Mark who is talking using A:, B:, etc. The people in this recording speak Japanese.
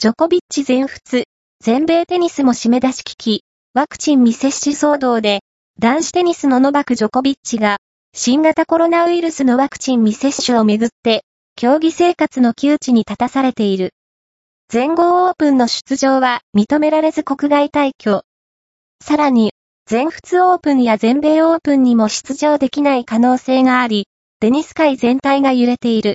A: ジョコビッチ全仏、全米テニスも締め出し危機、ワクチン未接種騒動で、男子テニスのノバク・ジョコビッチが、新型コロナウイルスのワクチン未接種をめぐって、競技生活の窮地に立たされている。全豪オープンの出場は認められず国外退去。さらに、全仏オープンや全米オープンにも出場できない可能性があり、テニス界全体が揺れている。